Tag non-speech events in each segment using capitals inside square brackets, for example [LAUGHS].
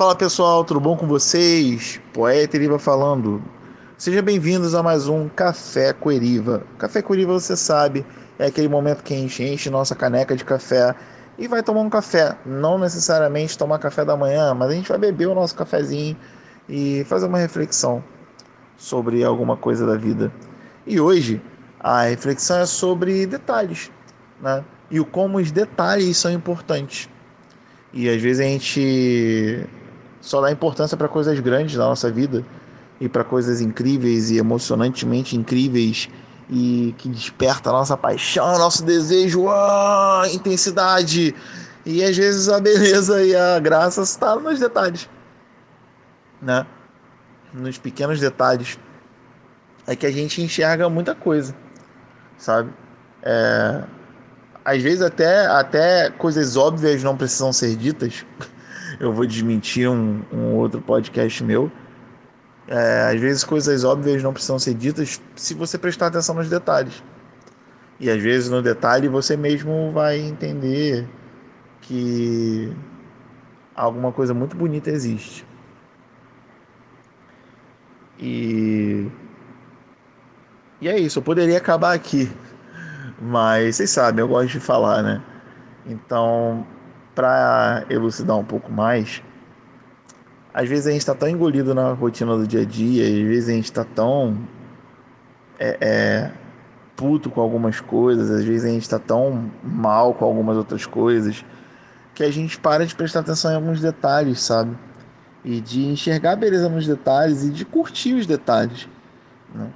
Fala pessoal, tudo bom com vocês? Poeta Eriva falando. Sejam bem-vindos a mais um Café com Eriva. Café com Eriva, você sabe, é aquele momento que a gente enche nossa caneca de café e vai tomar um café. Não necessariamente tomar café da manhã, mas a gente vai beber o nosso cafezinho e fazer uma reflexão sobre alguma coisa da vida. E hoje a reflexão é sobre detalhes, né? E o como os detalhes são importantes. E às vezes a gente só dá importância para coisas grandes da nossa vida e para coisas incríveis e emocionantemente incríveis e que desperta a nossa paixão, nosso desejo, a intensidade. E às vezes a beleza e a graça está nos detalhes, né? Nos pequenos detalhes é que a gente enxerga muita coisa, sabe? É... Às vezes até, até coisas óbvias não precisam ser ditas. [LAUGHS] Eu vou desmentir um, um outro podcast meu. É, às vezes coisas óbvias não precisam ser ditas se você prestar atenção nos detalhes. E às vezes no detalhe você mesmo vai entender que alguma coisa muito bonita existe. E e é isso, eu poderia acabar aqui, [LAUGHS] mas vocês sabem, eu gosto de falar, né? Então, para elucidar um pouco mais, às vezes a gente está tão engolido na rotina do dia a dia, às vezes a gente está tão é, é, puto com algumas coisas, às vezes a gente está tão mal com algumas outras coisas, que a gente para de prestar atenção em alguns detalhes, sabe? E de enxergar a beleza nos detalhes e de curtir os detalhes. Né?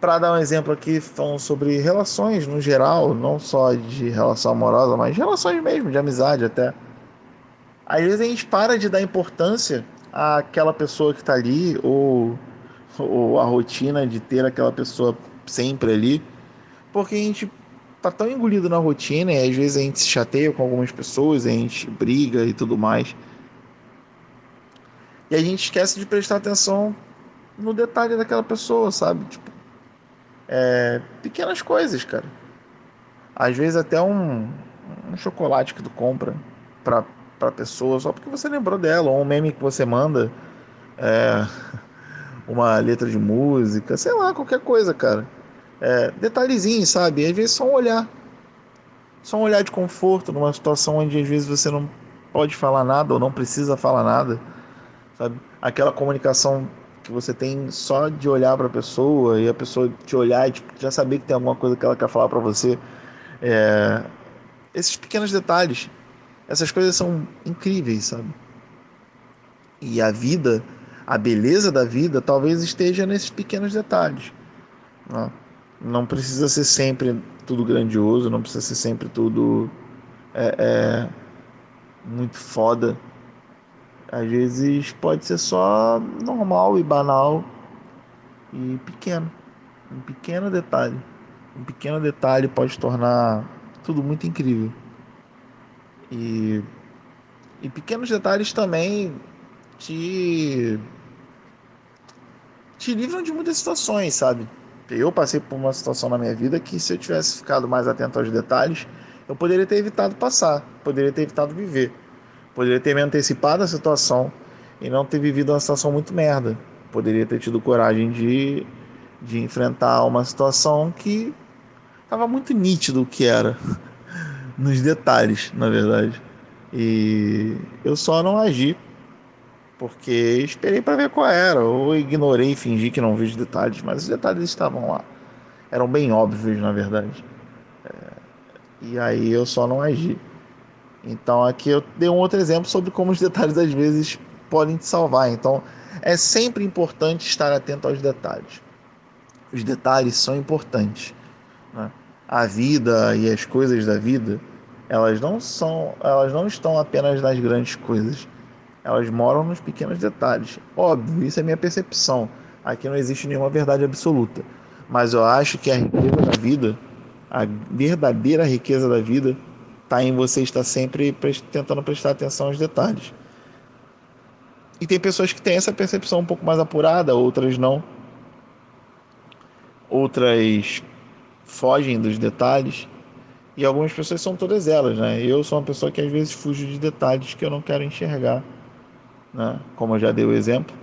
Para dar um exemplo aqui, falando sobre relações no geral, não só de relação amorosa, mas relações mesmo, de amizade até. Às vezes a gente para de dar importância àquela pessoa que está ali, ou, ou a rotina de ter aquela pessoa sempre ali, porque a gente tá tão engolido na rotina e às vezes a gente se chateia com algumas pessoas, a gente briga e tudo mais. E a gente esquece de prestar atenção no detalhe daquela pessoa, sabe? Tipo, é, pequenas coisas, cara. Às vezes até um, um chocolate que tu compra pra, pra pessoa só porque você lembrou dela, ou um meme que você manda, é, [LAUGHS] uma letra de música, sei lá, qualquer coisa, cara. É, detalhezinho, sabe? Às vezes só um olhar. Só um olhar de conforto numa situação onde às vezes você não pode falar nada ou não precisa falar nada, sabe? Aquela comunicação que você tem só de olhar para a pessoa e a pessoa te olhar e tipo, já saber que tem alguma coisa que ela quer falar para você. É... Esses pequenos detalhes, essas coisas são incríveis, sabe? E a vida, a beleza da vida, talvez esteja nesses pequenos detalhes. Não, não precisa ser sempre tudo grandioso, não precisa ser sempre tudo é, é, muito foda às vezes pode ser só normal e banal e pequeno. Um pequeno detalhe. Um pequeno detalhe pode tornar tudo muito incrível. E, e pequenos detalhes também te, te livram de muitas situações, sabe? Eu passei por uma situação na minha vida que se eu tivesse ficado mais atento aos detalhes, eu poderia ter evitado passar, poderia ter evitado viver. Poderia ter me antecipado a situação e não ter vivido uma situação muito merda. Poderia ter tido coragem de, de enfrentar uma situação que estava muito nítido o que era, [LAUGHS] nos detalhes, na verdade. E eu só não agi, porque esperei para ver qual era, ou ignorei e fingi que não vi os detalhes, mas os detalhes estavam lá. Eram bem óbvios, na verdade. É, e aí eu só não agi. Então aqui eu dei um outro exemplo sobre como os detalhes às vezes podem te salvar. Então é sempre importante estar atento aos detalhes. Os detalhes são importantes. Né? A vida e as coisas da vida, elas não são, elas não estão apenas nas grandes coisas. Elas moram nos pequenos detalhes. Óbvio, isso é minha percepção. Aqui não existe nenhuma verdade absoluta. Mas eu acho que a riqueza da vida, a verdadeira riqueza da vida, está em você estar sempre tentando prestar atenção aos detalhes. E tem pessoas que têm essa percepção um pouco mais apurada, outras não. Outras fogem dos detalhes. E algumas pessoas são todas elas, né? Eu sou uma pessoa que às vezes fujo de detalhes que eu não quero enxergar. né? como eu já dei o exemplo.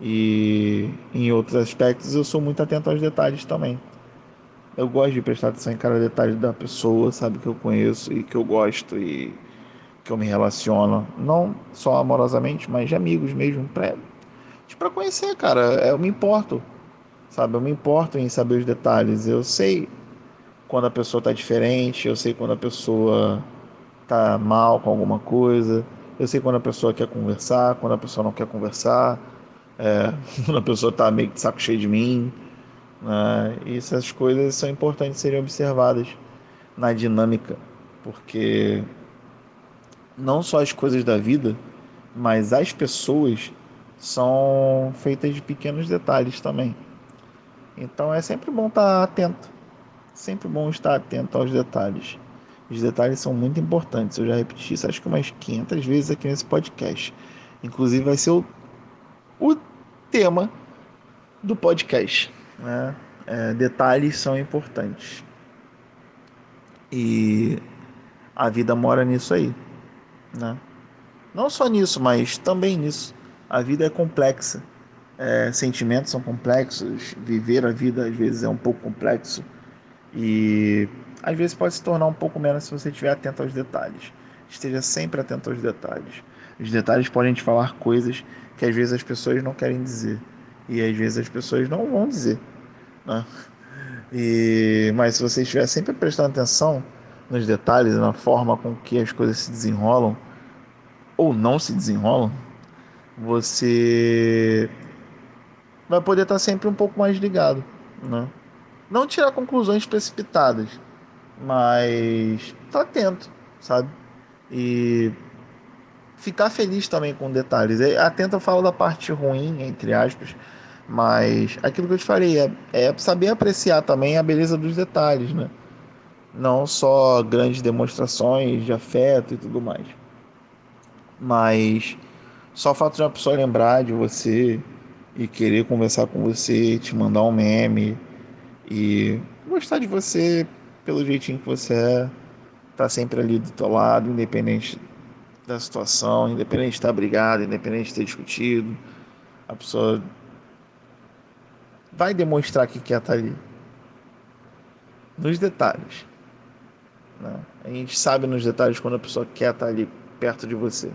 E em outros aspectos eu sou muito atento aos detalhes também. Eu gosto de prestar atenção em cada detalhe da pessoa, sabe, que eu conheço e que eu gosto e que eu me relaciono, não só amorosamente, mas de amigos mesmo, para para conhecer, cara. Eu me importo, sabe? Eu me importo em saber os detalhes. Eu sei quando a pessoa tá diferente, eu sei quando a pessoa tá mal com alguma coisa, eu sei quando a pessoa quer conversar, quando a pessoa não quer conversar, é, [LAUGHS] quando a pessoa tá meio de saco cheio de mim. Né? E essas coisas são importantes serem observadas na dinâmica, porque não só as coisas da vida, mas as pessoas são feitas de pequenos detalhes também. Então é sempre bom estar atento, sempre bom estar atento aos detalhes. Os detalhes são muito importantes. Eu já repeti isso acho que umas 500 vezes aqui nesse podcast. Inclusive vai ser o, o tema do podcast. Né? É, detalhes são importantes. E a vida mora nisso aí. Né? Não só nisso, mas também nisso. A vida é complexa. É, sentimentos são complexos. Viver a vida às vezes é um pouco complexo. E às vezes pode se tornar um pouco menos se você estiver atento aos detalhes. Esteja sempre atento aos detalhes. Os detalhes podem te falar coisas que às vezes as pessoas não querem dizer. E às vezes as pessoas não vão dizer. Né? E, mas se você estiver sempre prestando atenção nos detalhes, na forma com que as coisas se desenrolam ou não se desenrolam, você vai poder estar sempre um pouco mais ligado. Né? Não tirar conclusões precipitadas, mas tá atento, sabe? E ficar feliz também com detalhes. É, atento eu falo da parte ruim, entre aspas, mas aquilo que eu te falei é, é saber apreciar também a beleza dos detalhes, né? Não só grandes demonstrações de afeto e tudo mais. Mas só o fato de uma pessoa lembrar de você e querer conversar com você, te mandar um meme e gostar de você pelo jeitinho que você é, tá sempre ali do teu lado, independente da situação, independente de estar brigado, independente de ter discutido, a pessoa vai demonstrar que quer estar ali. Nos detalhes. Né? A gente sabe nos detalhes quando a pessoa quer estar ali perto de você,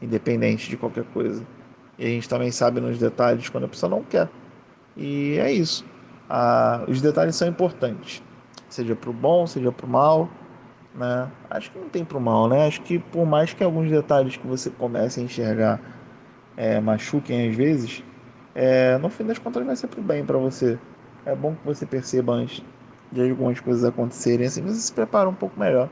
independente de qualquer coisa. E a gente também sabe nos detalhes quando a pessoa não quer. E é isso. Ah, os detalhes são importantes seja para o bom, seja para o mal, né? Acho que não tem para o mal, né? Acho que por mais que alguns detalhes que você comece a enxergar é, machuquem às vezes, é, no fim das contas vai ser para o bem para você. É bom que você perceba antes de algumas coisas acontecerem, assim você se prepara um pouco melhor.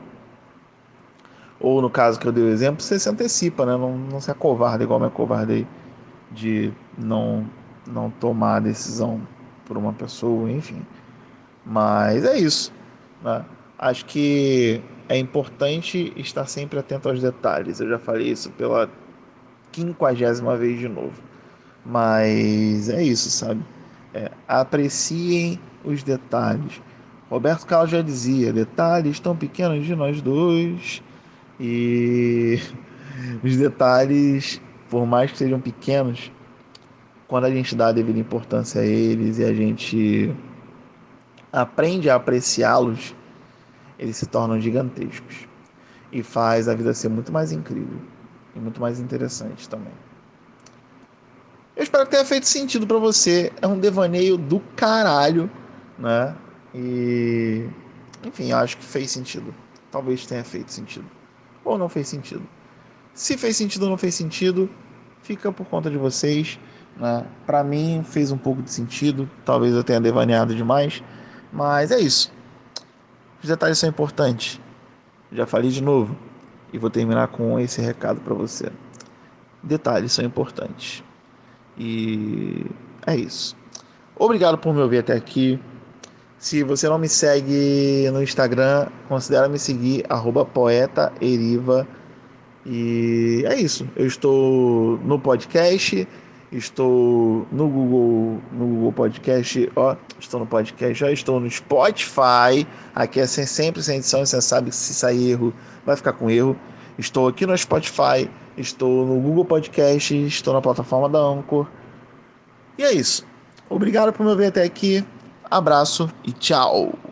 Ou no caso que eu dei o exemplo, você se antecipa, né? Não, não se acovarda igual me acovardei de não, não tomar a decisão por uma pessoa, enfim. Mas é isso. Né? Acho que é importante estar sempre atento aos detalhes. Eu já falei isso pela quinquagésima vez de novo. Mas é isso, sabe? É, apreciem os detalhes. Roberto Carlos já dizia: detalhes tão pequenos de nós dois. E [LAUGHS] os detalhes, por mais que sejam pequenos, quando a gente dá a devida importância a eles e a gente aprende a apreciá-los, eles se tornam gigantescos e faz a vida ser muito mais incrível e muito mais interessante também. Eu espero que tenha feito sentido para você. É um devaneio do caralho, né? E enfim, acho que fez sentido. Talvez tenha feito sentido. Ou não fez sentido. Se fez sentido ou não fez sentido, fica por conta de vocês. Né? Para mim fez um pouco de sentido. Talvez eu tenha devaneado demais. Mas é isso. Os detalhes são importantes. Já falei de novo e vou terminar com esse recado para você. Detalhes são importantes. E é isso. Obrigado por me ouvir até aqui. Se você não me segue no Instagram, considere me seguir, arroba poeta Eriva. E é isso. Eu estou no podcast estou no Google, no Google Podcast, ó, estou no podcast, já estou no Spotify, aqui é sempre sem edição, você sabe que se sair erro, vai ficar com erro. Estou aqui no Spotify, estou no Google Podcast, estou na plataforma da Anchor. E é isso. Obrigado por me ouvir até aqui. Abraço e tchau.